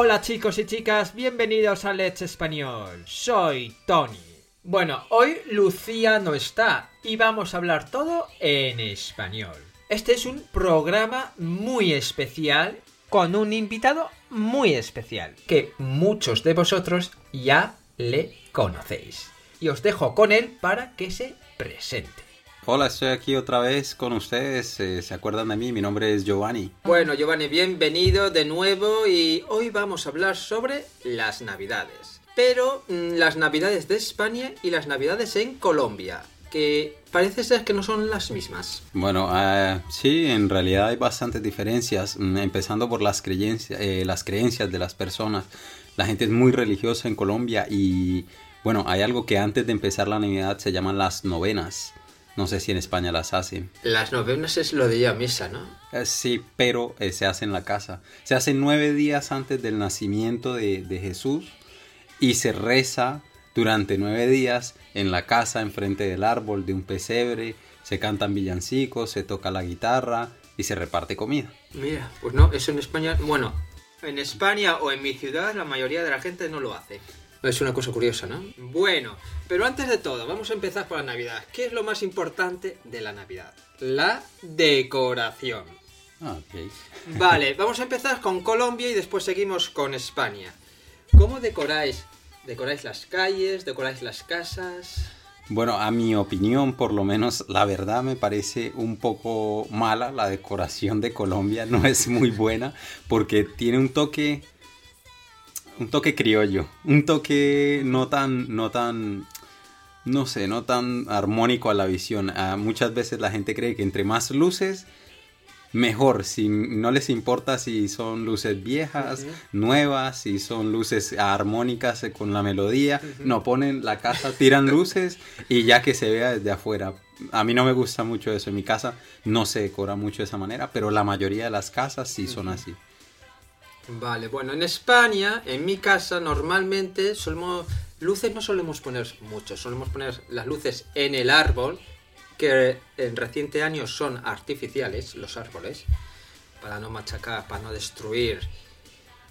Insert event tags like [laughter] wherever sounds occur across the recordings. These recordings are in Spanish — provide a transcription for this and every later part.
Hola chicos y chicas, bienvenidos a Let's Español. Soy Tony. Bueno, hoy Lucía no está y vamos a hablar todo en español. Este es un programa muy especial con un invitado muy especial que muchos de vosotros ya le conocéis. Y os dejo con él para que se presente. Hola, estoy aquí otra vez con ustedes. Eh, ¿Se acuerdan de mí? Mi nombre es Giovanni. Bueno, Giovanni, bienvenido de nuevo y hoy vamos a hablar sobre las navidades. Pero mm, las navidades de España y las navidades en Colombia, que parece ser que no son las mismas. Bueno, eh, sí, en realidad hay bastantes diferencias, mm, empezando por las creencias, eh, las creencias de las personas. La gente es muy religiosa en Colombia y, bueno, hay algo que antes de empezar la Navidad se llaman las novenas. No sé si en España las hacen. Las novenas es lo de ir a misa, ¿no? Eh, sí, pero eh, se hace en la casa. Se hace nueve días antes del nacimiento de, de Jesús y se reza durante nueve días en la casa, enfrente del árbol, de un pesebre. Se cantan villancicos, se toca la guitarra y se reparte comida. Mira, pues no, eso en España, bueno, en España o en mi ciudad la mayoría de la gente no lo hace. Es una cosa curiosa, ¿no? Bueno, pero antes de todo, vamos a empezar por la Navidad. ¿Qué es lo más importante de la Navidad? La decoración. Ah, ok. [laughs] Vale, vamos a empezar con Colombia y después seguimos con España. ¿Cómo decoráis? ¿Decoráis las calles? ¿Decoráis las casas? Bueno, a mi opinión, por lo menos, la verdad me parece un poco mala la decoración de Colombia. No es muy buena porque tiene un toque un toque criollo, un toque no tan, no tan, no sé, no tan armónico a la visión. Ah, muchas veces la gente cree que entre más luces, mejor. Si no les importa si son luces viejas, nuevas, si son luces armónicas con la melodía, no ponen la casa, tiran [laughs] luces y ya que se vea desde afuera. A mí no me gusta mucho eso. En mi casa no se decora mucho de esa manera, pero la mayoría de las casas sí son así. Vale, bueno, en España, en mi casa, normalmente solemos. Luces no solemos poner mucho, solemos poner las luces en el árbol, que en reciente años son artificiales, los árboles, para no machacar, para no destruir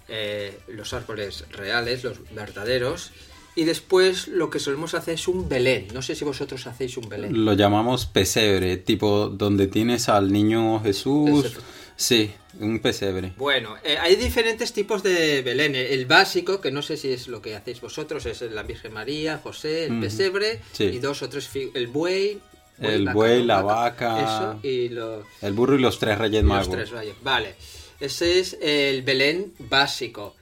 eh, los árboles reales, los verdaderos. Y después lo que solemos hacer es un Belén. No sé si vosotros hacéis un Belén. Lo llamamos pesebre, tipo donde tienes al niño Jesús. Sí, un pesebre. Bueno, eh, hay diferentes tipos de Belén. El básico, que no sé si es lo que hacéis vosotros, es la Virgen María, José, el pesebre sí. y dos o tres el buey. El buey, la vaca, Eso, y lo- El burro y los tres reyes los magos. tres. Vale, ese es el Belén básico.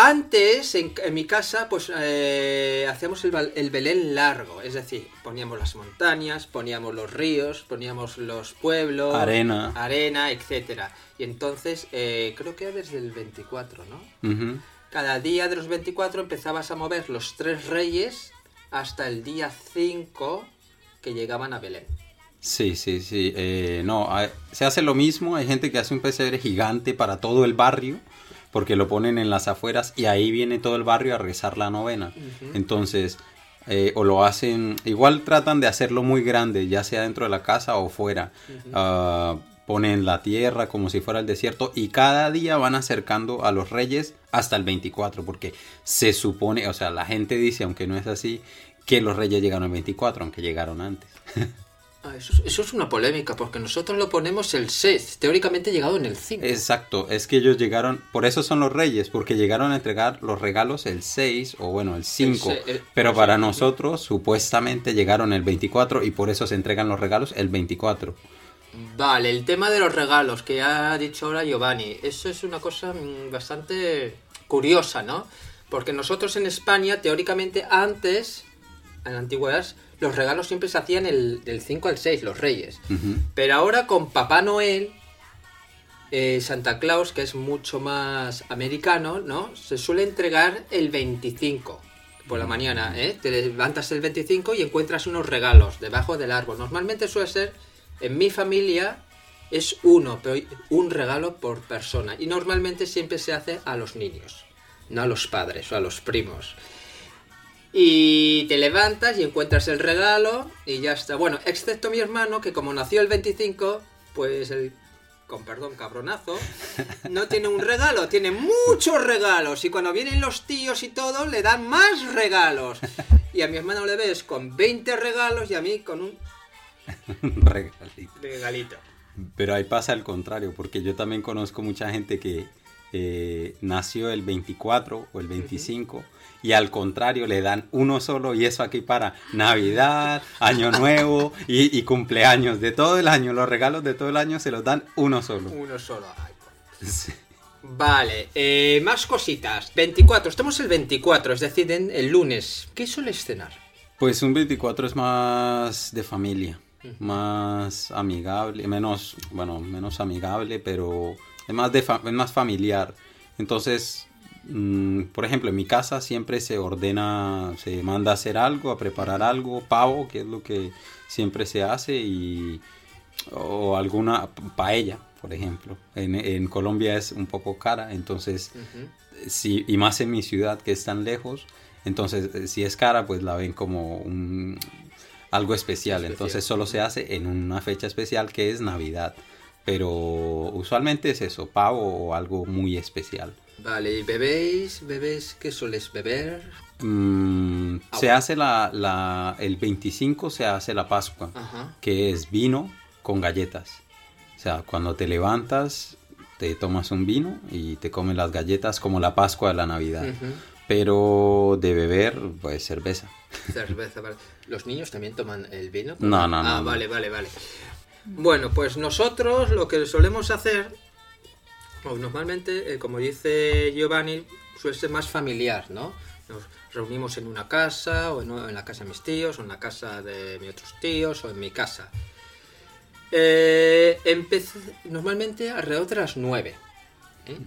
Antes, en, en mi casa, pues eh, hacíamos el, el Belén largo, es decir, poníamos las montañas, poníamos los ríos, poníamos los pueblos, Arena. arena, etcétera. Y entonces, eh, creo que era desde el 24, ¿no? Cada día de los 24 empezabas a mover los tres reyes hasta el día 5 que llegaban a Belén. Sí, sí, sí. eh, no, hay- se hace lo mismo. Hay gente que hace un pesebre gigante para todo el barrio, porque lo ponen en las afueras y ahí viene todo el barrio a rezar la novena. Entonces, eh, o lo hacen, igual tratan de hacerlo muy grande, ya sea dentro de la casa o fuera. Ah, ponen la tierra como si fuera el desierto y cada día van acercando a los reyes hasta el 24, porque se supone, o sea, la gente dice, aunque no es así, que los reyes llegaron el 24, aunque llegaron antes. [laughs] Ah, eso, es- eso es una polémica, porque nosotros lo ponemos el 6, teóricamente llegado en el 5. Exacto, es que ellos llegaron, por eso son los reyes, porque llegaron a entregar los regalos el 6 o bueno, el 5, se- el- pero para nosotros supuestamente llegaron el 24 y por eso se entregan los regalos el 24. Vale, el tema de los regalos que ha dicho ahora Giovanni, eso es una cosa mm, bastante curiosa, ¿no? Porque nosotros en España, teóricamente, antes, en la antigüedad, los regalos siempre se hacían el, del 5 al 6, los reyes. Pero ahora con Papá Noel, eh, Santa Claus, que es mucho más americano, ¿no? Se suele entregar el 25 por la mañana, ¿eh? Te levantas el 25 y encuentras unos regalos debajo del árbol. Normalmente suele ser, en mi familia, es uno, pero un regalo por persona. Y normalmente siempre se hace a los niños, no a los padres o a los primos. Y te levantas y encuentras el regalo y ya está. Bueno, excepto mi hermano, que como nació el 25, pues el con perdón, cabronazo, [laughs] no tiene un regalo, tiene muchos regalos. Y cuando vienen los tíos y todo, le dan más regalos. [laughs] Y a mi hermano le ves con 20 regalos y a mí con un Regalito. regalito. Pero ahí pasa al contrario, porque yo también conozco mucha gente que eh, nació el 24 o el 25 y al contrario le dan uno solo y eso aquí para Navidad, Año Nuevo y, y cumpleaños de todo el año. Los regalos de todo el año se los dan uno solo. Uno solo. Ay, por- Sí. Vale, eh, más cositas. 24, estamos el 24, es decir, en el lunes. ¿Qué sueles cenar? Pues un 24 es más de familia, más amigable, menos, bueno, menos amigable, pero es más, de fa- es más familiar. Entonces, mm, por ejemplo, en mi casa siempre se ordena, se manda a hacer algo, a preparar algo, pavo, que es lo que siempre se hace, y, o alguna paella, por ejemplo. En, en Colombia es un poco cara, entonces sí, y más en mi ciudad que es tan lejos, entonces eh, si es cara pues la ven como un, algo especial, Especial. entonces solo se hace en una fecha especial que es Navidad, pero usualmente es eso, pavo o algo muy especial. Vale, ¿y bebéis? ¿Bebéis? ¿Qué sueles beber? Mm, se Agua. hace la, la, el 25 se hace la Pascua, Ajá. que es vino con galletas. O sea, cuando te levantas, te tomas un vino y te comes las galletas como la Pascua de la Navidad. Pero de beber, pues cerveza. Cerveza, vale. ¿Los niños también toman el vino? No, no, no, Ah, no. vale, vale, vale. Bueno, pues nosotros lo que solemos hacer, o normalmente, eh, como dice Giovanni, suele ser más familiar, ¿no? Nos reunimos en una casa, o en, en la casa de mis tíos, o en la casa de mis otros tíos, o en mi casa. Eh, empecé- normalmente alrededor de las 9. ¿eh?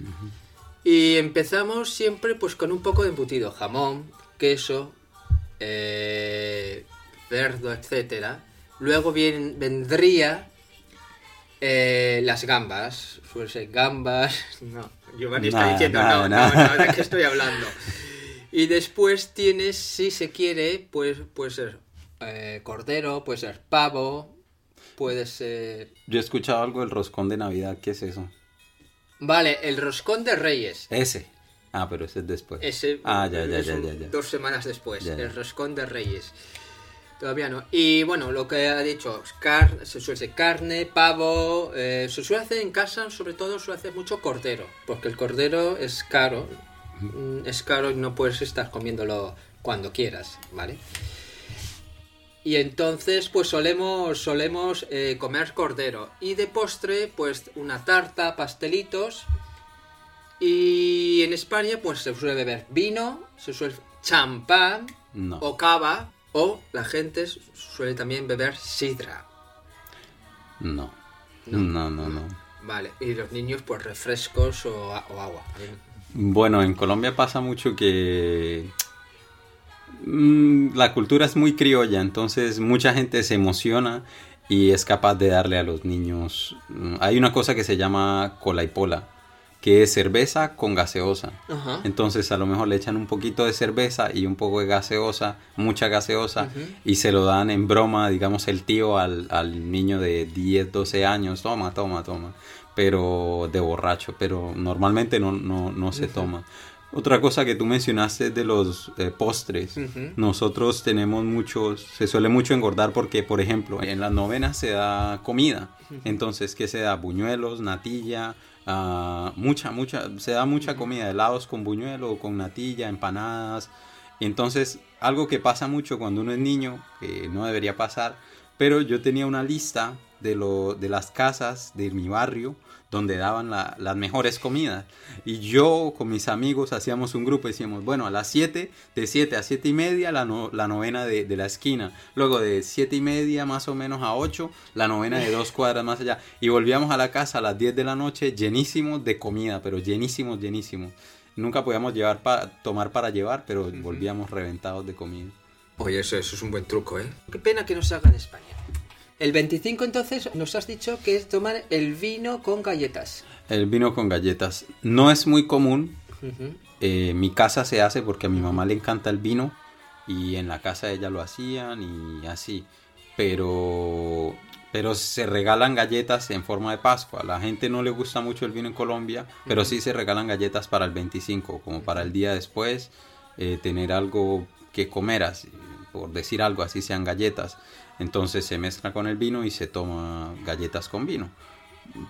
Y empezamos siempre pues con un poco de embutido, jamón, queso, eh, cerdo, etcétera. Luego bien, vendría eh, las gambas, suele ser gambas. [laughs] No, Giovanni está Nada, diciendo, nada, no, nada. no, no, ¿de qué estoy hablando? [laughs] Y después tienes, si se quiere, pues puede ser eh, cordero, puede ser pavo, puede ser... Yo he escuchado algo del roscón de Navidad, ¿qué es eso? Vale, el roscón de reyes. Ese. Ah, pero ese es después. Ese Ah, ya, ya, ya, ya, ya. Dos semanas después, Ya, ya. el roscón de Reyes. Todavía no. Y bueno, lo que ha dicho, car se suele hacer carne, pavo, eh, se suele hacer en casa, sobre todo suele hacer mucho cordero, porque el cordero es caro, mm, es caro y no puedes estar comiéndolo cuando quieras, ¿vale? Y entonces, pues solemos, solemos eh, comer cordero. Y de postre, pues una tarta, pastelitos. Y en España, pues se suele beber vino, se suele champán No. o cava. O la gente suele también beber sidra. No. No, no, no. Vale. Y los niños, pues refrescos o, o agua. Bueno, en Colombia pasa mucho que mm, la cultura es muy criolla, entonces mucha gente se emociona y es capaz de darle a los niños. mm, Hay una cosa que se llama cola y pola, que es cerveza con gaseosa. Ajá. Entonces a lo mejor le echan un poquito de cerveza y un poco de gaseosa, mucha gaseosa, y se lo dan en broma, digamos, el tío al, al niño de 10, 12 años, toma, toma, toma, pero de borracho, pero normalmente no, no, no se toma. Otra cosa que tú mencionaste de los eh, postres, nosotros tenemos muchos, se suele mucho engordar porque, por ejemplo, en las novenas se da comida, entonces, ¿qué se da? Buñuelos, natilla, ah, mucha, mucha, se da mucha comida, helados con buñuelo, con natilla, empanadas. Entonces, algo que pasa mucho cuando uno es niño, que no debería pasar, pero yo tenía una lista de, lo, de las casas de mi barrio donde daban la- las mejores comidas. Y yo con mis amigos hacíamos un grupo y decíamos, bueno, a las 7, de 7 a 7 y media la, no- la novena de, de la esquina. Luego de 7 y media más o menos a 8, la novena de dos cuadras más allá. Y volvíamos a la casa a las 10 de la noche llenísimos de comida, pero llenísimos, llenísimos. Nunca podíamos llevar pa- tomar para llevar, pero volvíamos reventados de comida. Oye, eso, eso es un buen truco, ¿eh? Qué pena que no se haga en España. El 25 entonces nos has dicho que es tomar el vino con galletas. El vino con galletas no es muy común. Eh, mi casa se hace porque a mi mamá le encanta el vino y en la casa de ella lo hacían y así. pero pero se regalan galletas en forma de Pascua. A la gente no le gusta mucho el vino en Colombia, pero sí se regalan galletas para el 25, como para el día después, eh, tener algo que comer, así, por decir algo, así sean galletas. Entonces se mezcla con el vino y se toma galletas con vino.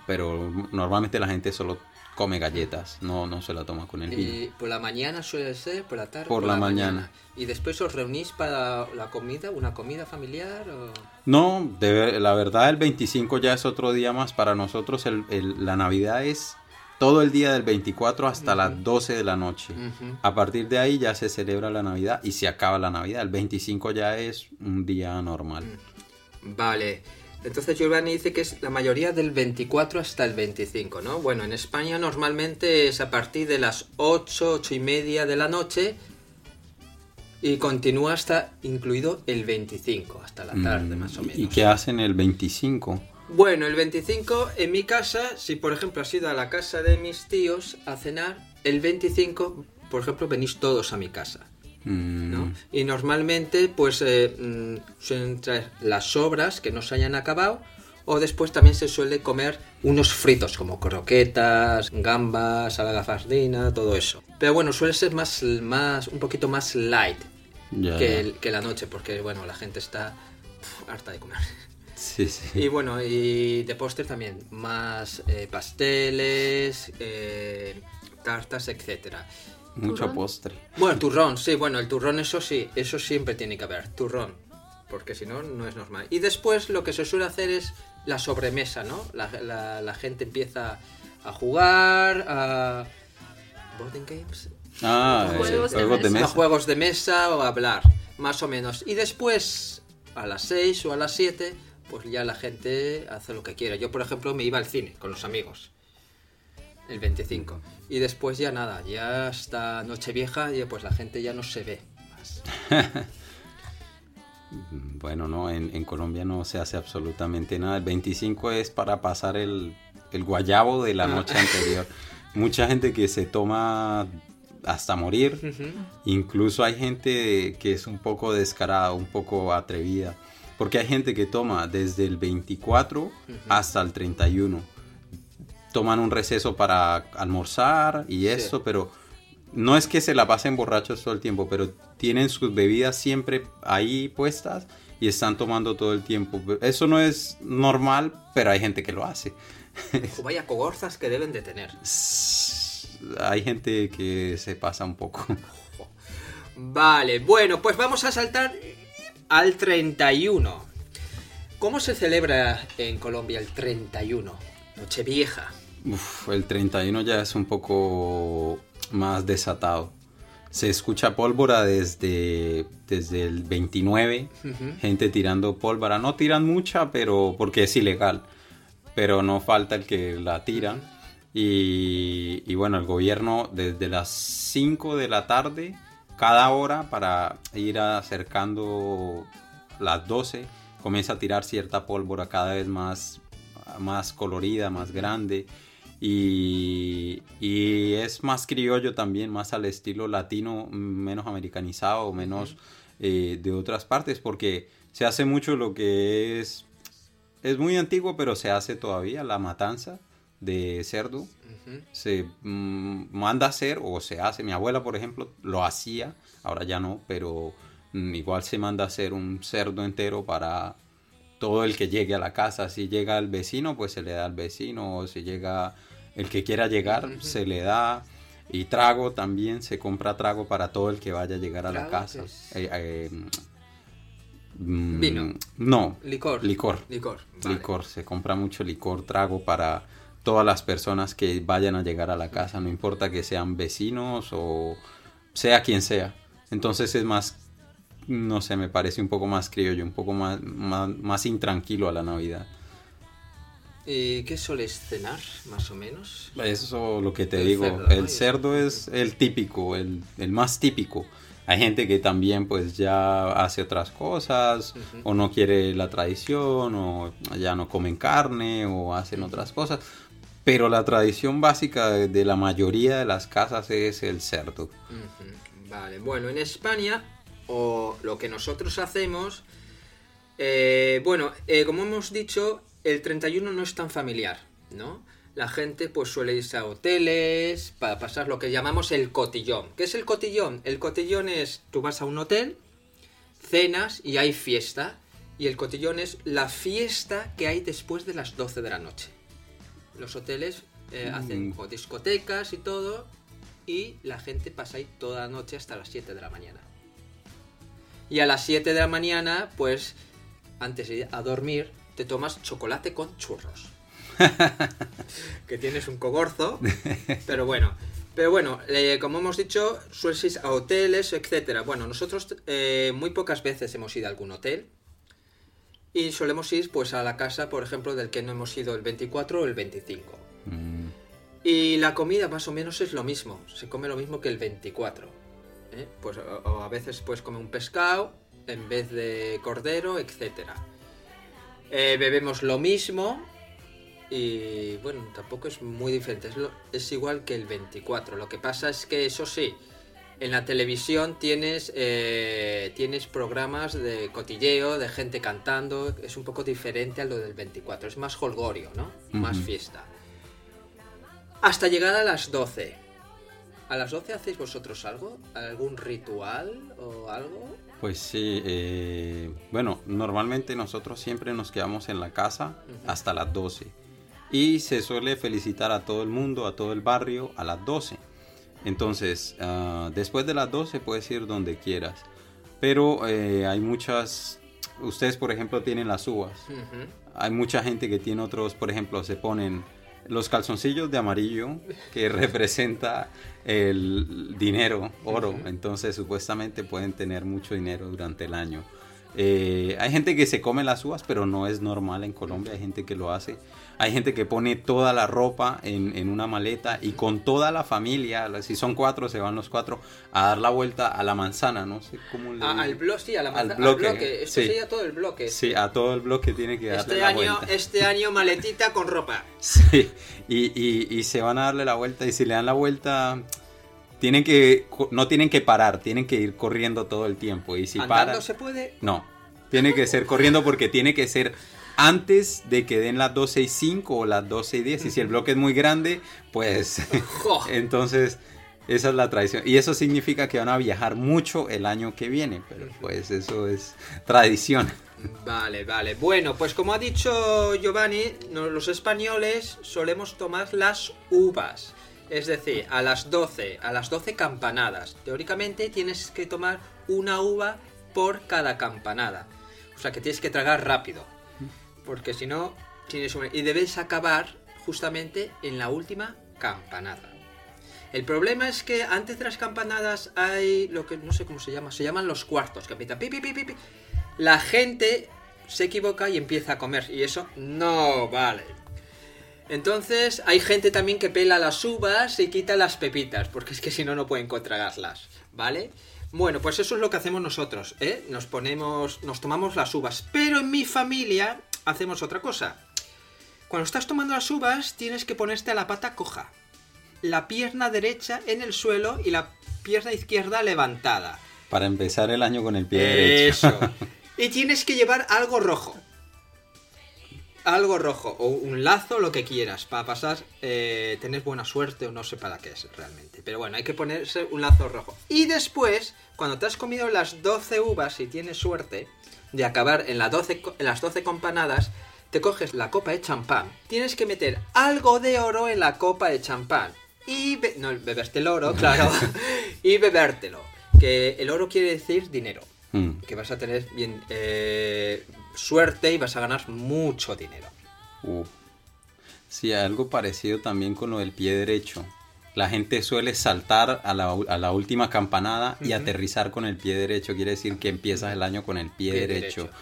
Pero normalmente la gente solo come galletas, no, no se la toma con el vino. ¿Y por la mañana suele ser? ¿Por la tarde? Por, la, mañana. ¿Y después os reunís para la comida, una comida familiar? O... No, de, la verdad el 25 ya es otro día más. Para nosotros el, el, la Navidad es todo el día del 24 hasta las 12 de la noche. A partir de ahí ya se celebra la Navidad y se acaba la Navidad. El 25 ya es un día normal. Vale. Entonces Giovanni dice que es la mayoría del 24 hasta el 25, ¿no? Bueno, en España normalmente es a partir de las 8, 8 y media de la noche y continúa hasta incluido el 25, hasta la tarde más o menos. ¿Y qué hacen el 25? Bueno, el 25 en mi casa, si por ejemplo has ido a la casa de mis tíos a cenar, el 25, por ejemplo, venís todos a mi casa. ¿no? Y normalmente, pues, eh, mm, suelen traer las sobras que no se hayan acabado, o después también se suele comer unos fritos como croquetas, gambas, alagafardina, todo eso. Pero bueno, suele ser más, más un poquito más light que, la noche, porque bueno, la gente está harta de comer. Sí, sí. Y bueno, y de postre también, más eh, pasteles, eh, tartas, etcétera. Mucho ¿Turrón? postre. Bueno, turrón, sí, bueno, el turrón eso sí, eso siempre tiene que haber, turrón, porque si no, no es normal. Y después lo que se suele hacer es la sobremesa, ¿no? La, la- la gente empieza a jugar, a... Boarding games, Ah, Juegos eh, de juegos de mesa. a mesa. juegos de mesa o a hablar, más o menos. Y después, a las 6 o a las 7, pues ya la gente hace lo que quiera. Yo, por ejemplo, me iba al cine con los amigos. El 25. Y después ya nada, ya hasta Nochevieja, pues la gente ya no se ve más. [laughs] Bueno, no, en, en Colombia no se hace absolutamente nada. El 25 es para pasar el, el guayabo de la Ah. noche anterior. [laughs] Mucha gente que se toma hasta morir. Incluso hay gente que es un poco descarada, un poco atrevida. Porque hay gente que toma desde el 24 hasta el 31. Toman un receso para almorzar y Sí. eso, pero no es que se la pasen borrachos todo el tiempo, pero tienen sus bebidas siempre ahí puestas y están tomando todo el tiempo. Eso no es normal, pero hay gente que lo hace. Vaya cogorzas que deben de tener. [laughs] Hay gente que se pasa un poco. Vale, bueno, pues vamos a saltar al 31. ¿Cómo se celebra en Colombia el 31? Nochevieja. Uf, el 31 ya es un poco más desatado. Se escucha pólvora desde, desde el 29, Ujú. gente tirando pólvora. No tiran mucha, pero porque es ilegal. Pero no falta el que la tira. Y, y bueno, el gobierno desde las 5 de la tarde, cada hora para ir acercando las 12, comienza a tirar cierta pólvora cada vez más, más colorida, más grande. Y, y es más criollo también, más al estilo latino, menos americanizado, menos eh, de otras partes, porque se hace mucho lo que es, es muy antiguo, pero se hace todavía, la matanza de cerdo. Se mm, manda a hacer o se hace, mi abuela por ejemplo lo hacía, ahora ya no, pero mm, igual se manda a hacer un cerdo entero para todo el que llegue a la casa. Si llega el vecino, pues se le da al vecino, o si llega el que quiera llegar, se le da. Y trago también, se compra trago para todo el que vaya a llegar a la ¿Trago casa. Eh, eh, mm, Vino. No, Licor. licor. Licor. vale. Licor, se compra mucho licor, trago para todas las personas que vayan a llegar a la casa, no importa que sean vecinos o sea quien sea. Entonces es más, no sé, me parece un poco más criollo, un poco más, más, más intranquilo a la Navidad. ¿Y qué soles cenar, más o menos? Eso lo que te El digo, cerdo, ¿no? el cerdo es el típico, el, el más típico. Hay gente que también pues ya hace otras cosas Ujú. o no quiere la tradición o ya no comen carne o hacen otras cosas. Pero la tradición básica de, la mayoría de las casas es el cerdo. Vale, bueno, en España, o lo que nosotros hacemos, Eh, bueno, eh, como hemos dicho, el 31 no es tan familiar, ¿no? La gente pues suele irse a hoteles para pasar lo que llamamos el cotillón. ¿Qué es el cotillón? El cotillón es, tú vas a un hotel, cenas y hay fiesta. Y el cotillón es la fiesta que hay después de las 12 de la noche. Los hoteles eh, hacen Mm. o discotecas y todo. Y la gente pasa ahí toda la noche hasta las 7 de la mañana. Y a las 7 de la mañana, pues, antes de ir a dormir, te tomas chocolate con churros. [laughs] que tienes un cogorzo, pero bueno. Pero bueno, eh, como hemos dicho, sueles ir a hoteles, etcétera. Bueno, nosotros eh, muy pocas veces hemos ido a algún hotel. Y solemos ir pues a la casa, por ejemplo, del que no hemos ido el 24 o el 25. Mm, Y la comida más o menos es lo mismo, se come lo mismo que el 24. ¿eh? Pues, o, o a veces pues come un pescado en vez de cordero, etc. bebemos lo mismo y bueno, tampoco es muy diferente, es, lo- es igual que el 24. Lo que pasa es que eso sí, en la televisión tienes, eh, tienes programas de cotilleo, de gente cantando, es un poco diferente a lo del 24, es más holgorio, ¿no? Más fiesta. Hasta llegar a las 12. ¿A las 12 hacéis vosotros algo? ¿Algún ritual o algo? Pues sí, eh, bueno, normalmente nosotros siempre nos quedamos en la casa hasta las 12. Y se suele felicitar a todo el mundo, a todo el barrio, a las 12. Entonces, ah, después de las 12 puedes ir donde quieras. Pero eh, hay muchas... Ustedes, por ejemplo, tienen las uvas. Hay mucha gente que tiene otros, por ejemplo, se ponen los calzoncillos de amarillo que [laughs] representa el dinero, oro. Entonces supuestamente pueden tener mucho dinero durante el año. Eh, hay gente que se come las uvas, pero no es normal en Colombia. Hay gente que lo hace. Hay gente que pone toda la ropa en, en una maleta y con toda la familia, si son cuatro, se van los cuatro a dar la vuelta a la manzana. No sé cómo le Ah, al bloque, sí, a la Al manza- al bloque, bloque. Esto sí. sería todo el bloque. Sí, a todo el bloque tiene que darle Este la año, vuelta. este [laughs] año maletita con ropa. Sí, y, y- y se van a darle la vuelta y si le dan la vuelta tienen que no tienen que parar, tienen que ir corriendo todo el tiempo y si paran se puede. no, tiene que ser corriendo porque tiene que ser antes de que den las 12 y 5 o las 12 y 10 y si el bloque es muy grande, pues [laughs] [laughs] entonces esa es la tradición y eso significa que van a viajar mucho el año que viene, pero pues eso es tradición. Vale, vale. Bueno, pues como ha dicho Giovanni, los españoles solemos tomar las uvas. Es decir, a las 12, a las 12 campanadas. Teóricamente tienes que tomar una uva por cada campanada. O sea que tienes que tragar rápido. Porque si no, tienes un... Y debes acabar justamente en la última campanada. El problema es que antes de las campanadas hay lo que no sé cómo se llama, se llaman los cuartos, que empiezan pi, pi, pi, pi, pi. La gente se equivoca y empieza a comer y eso no vale. Entonces hay gente también que pela las uvas y quita las pepitas, porque es que si no no pueden contragarlas, ¿vale? Bueno, pues eso es lo que hacemos nosotros, ¿eh? Nos ponemos, nos tomamos las uvas, pero en mi familia hacemos otra cosa. Cuando estás tomando las uvas tienes que ponerte a la pata coja la pierna derecha en el suelo y la pierna izquierda levantada. Para empezar el año con el pie derecho. Eso. y tienes que llevar algo rojo. Algo rojo, o un lazo, lo que quieras, para pasar, eh, tener buena suerte o no sé para qué es realmente. Pero bueno, hay que ponerse un lazo rojo. Y después, cuando te has comido las 12 uvas, si tienes suerte de acabar en, la 12 co- en las 12 campanadas, te coges la copa de champán. Tienes que meter algo de oro en la copa de champán. Y be- no, beberte el oro, claro. [laughs] [laughs] y bebértelo. Que el oro quiere decir dinero Mm. que vas a tener bien eh, suerte y vas a ganar mucho dinero. Uh. Sí, algo parecido también con lo del pie derecho. La gente suele saltar a la, a la última campanada y aterrizar con el pie derecho. Quiere decir que empiezas el año con el pie, Pie derecho. derecho.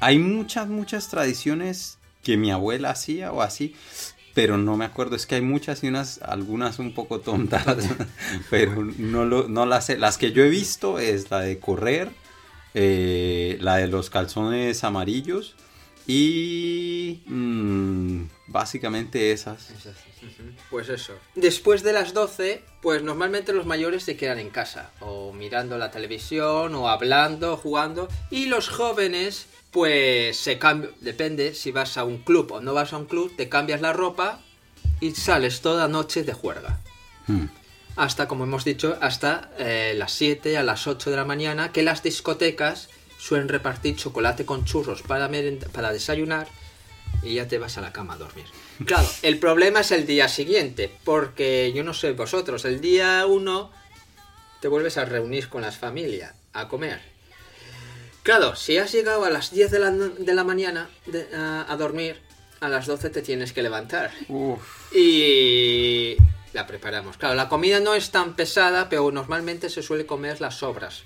Hay muchas, muchas tradiciones que mi abuela hacía o así, pero no me acuerdo. Es que hay muchas y unas, algunas un poco tontas, [laughs] pero no, lo, no las sé. Las que yo he visto es la de correr, eh, la de los calzones amarillos y mm, básicamente esas. Pues eso. Después de las 12, pues normalmente los mayores se quedan en casa, o mirando la televisión, o hablando, jugando, y los jóvenes pues se cambia, depende si vas a un club o no vas a un club, te cambias la ropa y sales toda noche de juerga. Mm. Hasta, como hemos dicho, hasta eh, las 7 a las 8 de la mañana, que las discotecas suelen repartir chocolate con churros para, para desayunar y ya te vas a la cama a dormir. [laughs] Claro, el problema es el día siguiente, porque yo no sé vosotros, el día 1 te vuelves a reunir con las familias, a comer. Claro, si has llegado a las 10 de la, de la mañana de- a, a dormir, a las 12 te tienes que levantar. Uf. Y la preparamos. Claro, la comida no es tan pesada, pero normalmente se suele comer las sobras.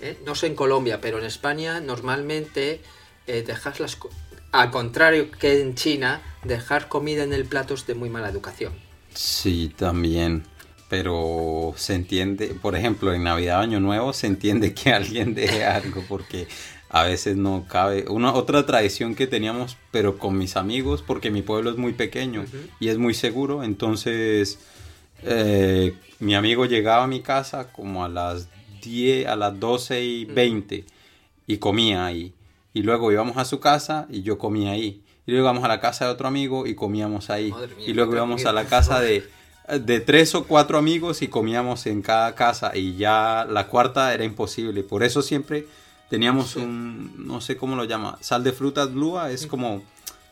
¿eh? No sé en Colombia, pero en España normalmente eh, dejas las... Al contrario que en China, dejar comida en el plato es de muy mala educación. Sí, también. Pero se entiende, por ejemplo, en Navidad, Año Nuevo, se entiende que alguien deje algo porque a veces no cabe. Una otra tradición que teníamos, pero con mis amigos, porque mi pueblo es muy pequeño y es muy seguro, entonces eh, mi amigo llegaba a mi casa como a las 10, a las 12 y 20 y comía ahí. Y luego íbamos a su casa y yo comía ahí. Y luego íbamos a la casa de otro amigo y comíamos ahí. Mía, y luego íbamos a la casa de, de tres o cuatro amigos y comíamos en cada casa. Y ya la cuarta era imposible. Por eso siempre teníamos Sí. un, no sé cómo lo llama, sal de frutas blua. Es como,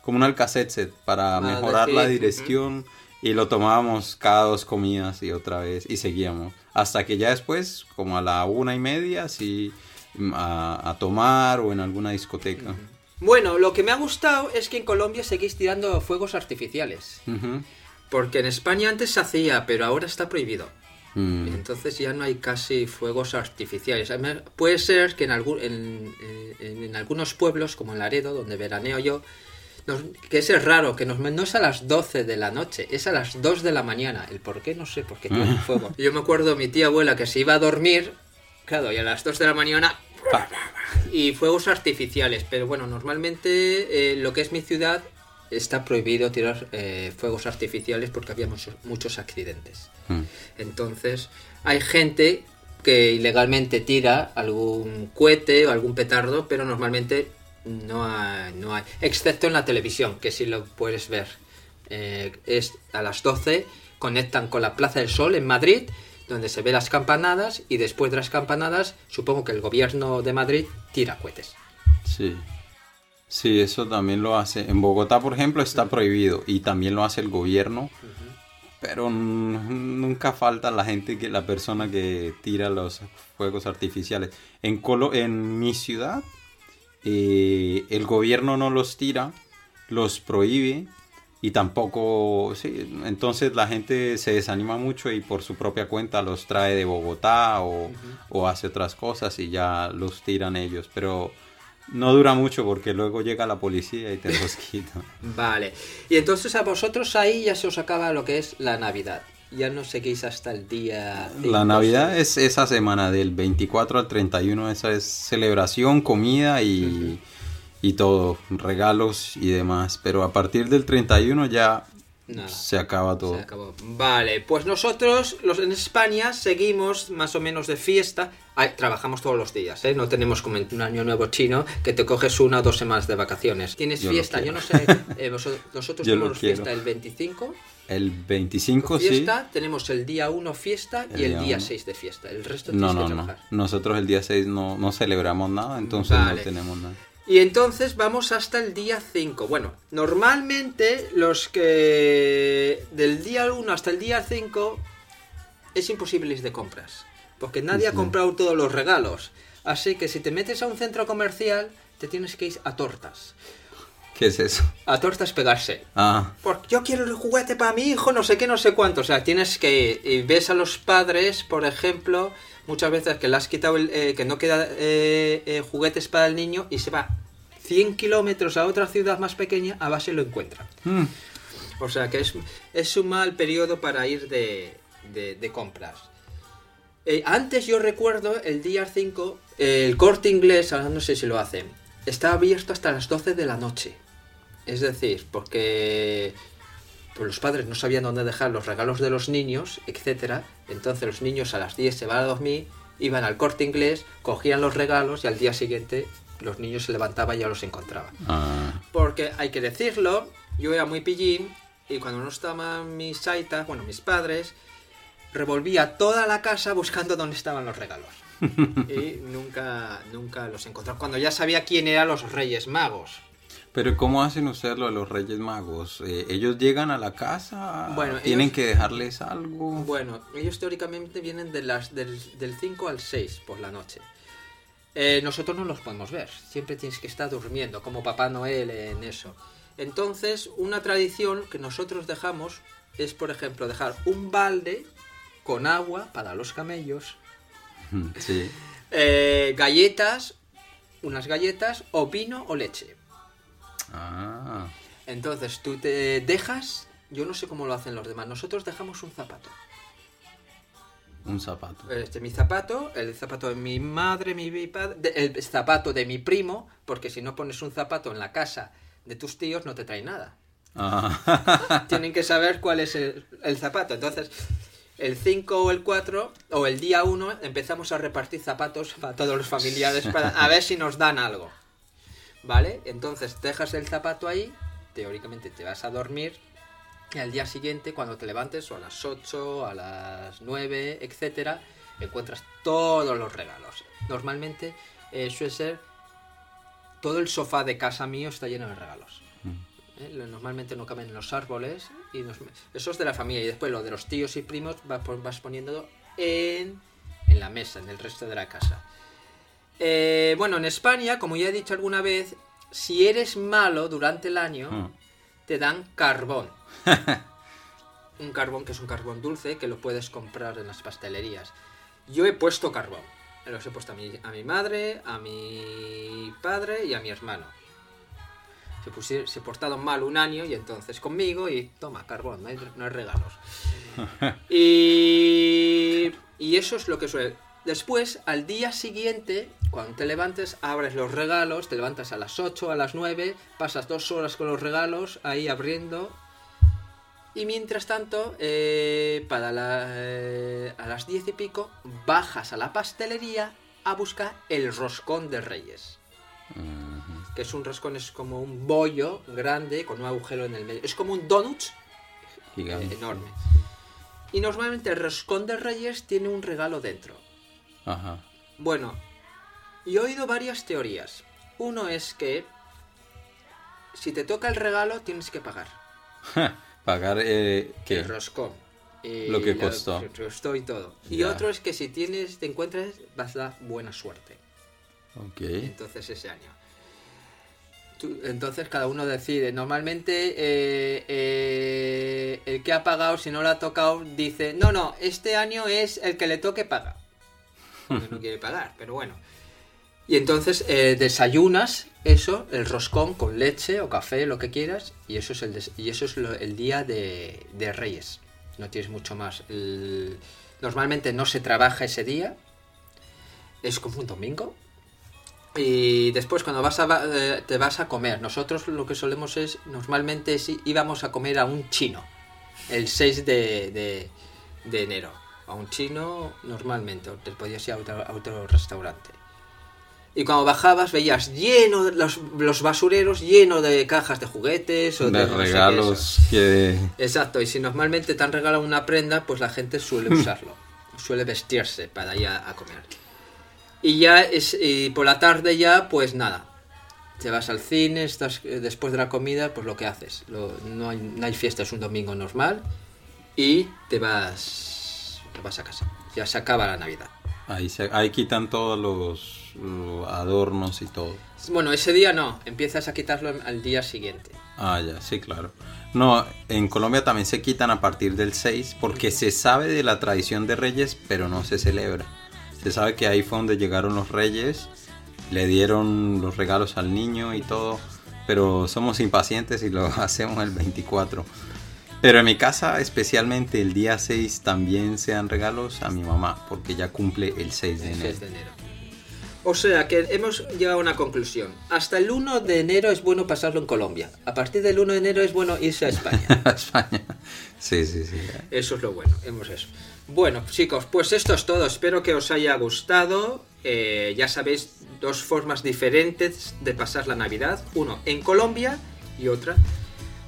como un alcacetset para Ah, mejorar la dirección. Y lo tomábamos cada dos comidas y otra vez y seguíamos. Hasta que ya después, como a la una y media, sí, mm, a, a tomar o en alguna discoteca. Bueno, lo que me ha gustado es que en Colombia seguís tirando fuegos artificiales. Porque en España antes se hacía, pero ahora está prohibido. Mm. Entonces ya no hay casi fuegos artificiales. Además, Puede ser que en, algún, en, en- en algunos pueblos, como en Laredo, donde veraneo yo, nos- que ese es raro, que nos, no es a las 12 de la noche, es a las 2 de la mañana. El por qué no sé, porque tiene fuego. Yo me acuerdo mi tía abuela que se iba a dormir, claro, y a las 2 de la mañana... Y fuegos artificiales, pero bueno, normalmente eh, lo que es mi ciudad está prohibido tirar eh, fuegos artificiales porque había muchos, muchos accidentes. Mm. Entonces, hay gente que ilegalmente tira algún cohete o algún petardo, pero normalmente no hay, no hay. Excepto en la televisión, que sí lo puedes ver. Eh, es a las 12, conectan con la Plaza del Sol en Madrid, donde se ve las campanadas, y después de las campanadas, supongo que el gobierno de Madrid tira cohetes. Sí. Sí, eso también lo hace. En Bogotá, por ejemplo, está prohibido y también lo hace el gobierno. Pero nunca falta la gente que la persona que tira los fuegos artificiales. En Colo en mi ciudad eh, el gobierno no los tira, los prohíbe y tampoco sí, entonces la gente se desanima mucho y por su propia cuenta los trae de Bogotá o, o hace otras cosas y ya los tiran ellos, pero no dura mucho porque luego llega la policía y te [laughs] los quita. Vale. Y entonces a vosotros ahí ya se os acaba lo que es la Navidad. Ya no seguís hasta el día... La Navidad es esa semana del 24 al 31, esa es celebración, comida y, y todo, regalos y demás, pero a partir del 31 ya Nada. se acaba todo. Se acabó. Vale, pues nosotros los en España seguimos más o menos de fiesta. Ay, trabajamos todos los días, ¿eh? No tenemos como en un año nuevo chino que te coges una o dos semanas de vacaciones. Tienes Yo fiesta, yo no sé. [laughs] eh, vosotros, nosotros Yo tenemos fiesta el 25. El 25 sí. Tenemos el día 1 fiesta El y el día día uno. 6 de fiesta. El resto No, tienes no, que no. trabajar. Nosotros el día 6 no, no celebramos nada, entonces Vale. no tenemos nada. Y entonces vamos hasta el día 5. Bueno, normalmente los que del día 1 hasta el día 5 es imposible ir de compras. Porque nadie ha comprado todos los regalos. Así que si te metes a un centro comercial, te tienes que ir a tortas. ¿Qué es eso? A tortas pegarse. Ah, Porque yo quiero el juguete para mi hijo, no sé qué, no sé cuánto. O sea, tienes que. Y ves a los padres, por ejemplo, muchas veces que le has quitado el. eh, que no queda eh, eh, juguetes para el niño y se va 100 kilómetros a otra ciudad más pequeña, a base lo encuentra. mm, O sea que es, es un mal periodo para ir de, de- de compras. Eh, antes yo recuerdo el día 5, eh, el corte inglés, ahora no sé si lo hacen, estaba abierto hasta las 12 de la noche. Es decir, porque pues los padres no sabían dónde dejar los regalos de los niños, etcétera. Entonces los niños a las 10 se van a dormir, iban al corte inglés, cogían los regalos y al día siguiente los niños se levantaban y ya los encontraban. Ah, Porque hay que decirlo, yo era muy pillín y cuando no estaban mis saitas, bueno, mis padres, revolvía toda la casa buscando dónde estaban los regalos. [laughs] y nunca, nunca los encontraba. Cuando ya sabía quién eran los Reyes Magos. Pero ¿cómo hacen ustedes lo de los Reyes Magos? Eh, ¿Ellos llegan a la casa? Bueno, ¿Tienen ellos- que dejarles algo? Bueno, ellos teóricamente vienen de las, del, del 5 al 6 por la noche. Eh, nosotros no los podemos ver, siempre tienes que estar durmiendo, como Papá Noel en eso. Entonces, una tradición que nosotros dejamos es, por ejemplo, dejar un balde con agua para los camellos, [laughs] Sí. eh, galletas, unas galletas, o vino o leche. Ah, Entonces, tú te dejas, yo no sé cómo lo hacen los demás, nosotros dejamos un zapato. un zapato. Este, mi zapato, el zapato de mi madre, mi padre, el zapato de mi primo, porque si no pones un zapato en la casa de tus tíos no te trae nada. Ah, [laughs] Tienen que saber cuál es el, el zapato. Entonces, el 5 o el 4 o el día 1 empezamos a repartir zapatos para todos los familiares para a ver si nos dan algo. ¿Vale? Entonces dejas el zapato ahí, teóricamente te vas a dormir y al día siguiente cuando te levantes o a las 8, a las 9, etcétera, encuentras todos los regalos. Normalmente eh, suele ser todo el sofá de casa mío está lleno de regalos. ¿eh? Lo- Normalmente no caben en los árboles. Y nos- eso es de la familia. Y después lo de los tíos y primos vas, vas poniendo en, en la mesa, en el resto de la casa. Eh, bueno, en España, como ya he dicho alguna vez, si eres malo durante el año, Mm. te dan carbón. [laughs] un carbón que es un carbón dulce que lo puedes comprar en las pastelerías. Yo he puesto carbón. Los he puesto a mi, a mi madre, a mi padre y a mi hermano. Se, pusi- se portaron mal un año y entonces conmigo y toma carbón, no hay, no hay regalos. [laughs] y, y eso es lo que suele. Después, al día siguiente, cuando te levantes, abres los regalos, te levantas a las 8, a las 9, pasas dos horas con los regalos ahí abriendo. Y mientras tanto, eh, para la- eh, a las 10 y pico, bajas a la pastelería a buscar el roscón de Reyes que es un roscón, es como un bollo grande con un agujero en el medio. Es como un donut Gigante. eh, enorme. Y normalmente el roscón de Reyes tiene un regalo dentro. Ajá. Bueno, yo he oído varias teorías. Uno es que si te toca el regalo tienes que pagar Pagar eh, ¿qué? el roscón. Y Lo que costó. lo que costó y todo. Y otro es que si tienes, te encuentras, vas a dar buena suerte. Ok. Entonces ese año. Tú- entonces cada uno decide. Normalmente eh, eh, el que ha pagado, si no lo ha tocado, dice, no, no, este año es el que le toque paga. No quiere pagar, pero bueno. Y entonces eh, desayunas eso, el roscón con leche o café, lo que quieras, y eso es el, y eso es el día de, Reyes. No tienes mucho más. Normalmente no se trabaja ese día, es como un domingo. Y después cuando vas a, eh, te vas a comer, nosotros lo que solemos es, normalmente íbamos a comer a un chino, el 6 de, de- de enero. A un chino normalmente, o te podías ir a otro, a otro restaurante. Y cuando bajabas veías lleno, de los, los basureros lleno de cajas de juguetes o de, De no sé qué regalos que... Exacto, y si normalmente te han regalado una prenda, pues la gente suele [laughs] usarlo. suele vestirse para ir a, a comer. Y ya es, y por la tarde ya, pues nada. Te vas al cine, estás eh, después de la comida, pues lo que haces. Lo- no, hay, no hay fiesta, es un domingo normal. Y te vas, te vas a casa. Ya se acaba la Navidad. Ahí, se, ahí quitan todos los, los adornos y todo. Bueno, ese día no, empiezas a quitarlo al día siguiente. Ah, ya, sí, claro. No, en Colombia también se quitan a partir del 6 porque se sabe de la tradición de reyes, pero no se celebra. Se sabe que ahí fue donde llegaron los reyes, le dieron los regalos al niño y todo, pero somos impacientes y lo [laughs] hacemos el 24. Pero en mi casa, especialmente el día 6, también se dan regalos a mi mamá, porque ya cumple el 6 de El enero. 6 de enero. O sea que hemos llegado a una conclusión. Hasta el 1 de enero es bueno pasarlo en Colombia. A partir del 1 de enero es bueno irse a España. [laughs] A España. Sí, sí, sí. Eso es lo bueno, hemos eso. Bueno, chicos, pues esto es todo. Espero que os haya gustado eh, ya sabéis, dos formas diferentes de pasar la Navidad. Uno en Colombia y otra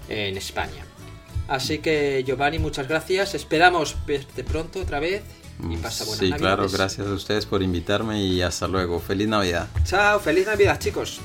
en España. Así que Giovanni, muchas gracias. Esperamos verte pronto otra vez y pasa buenas Sí, Navidades. claro, gracias a ustedes por invitarme y hasta luego. Feliz Navidad. Chao, feliz Navidad chicos.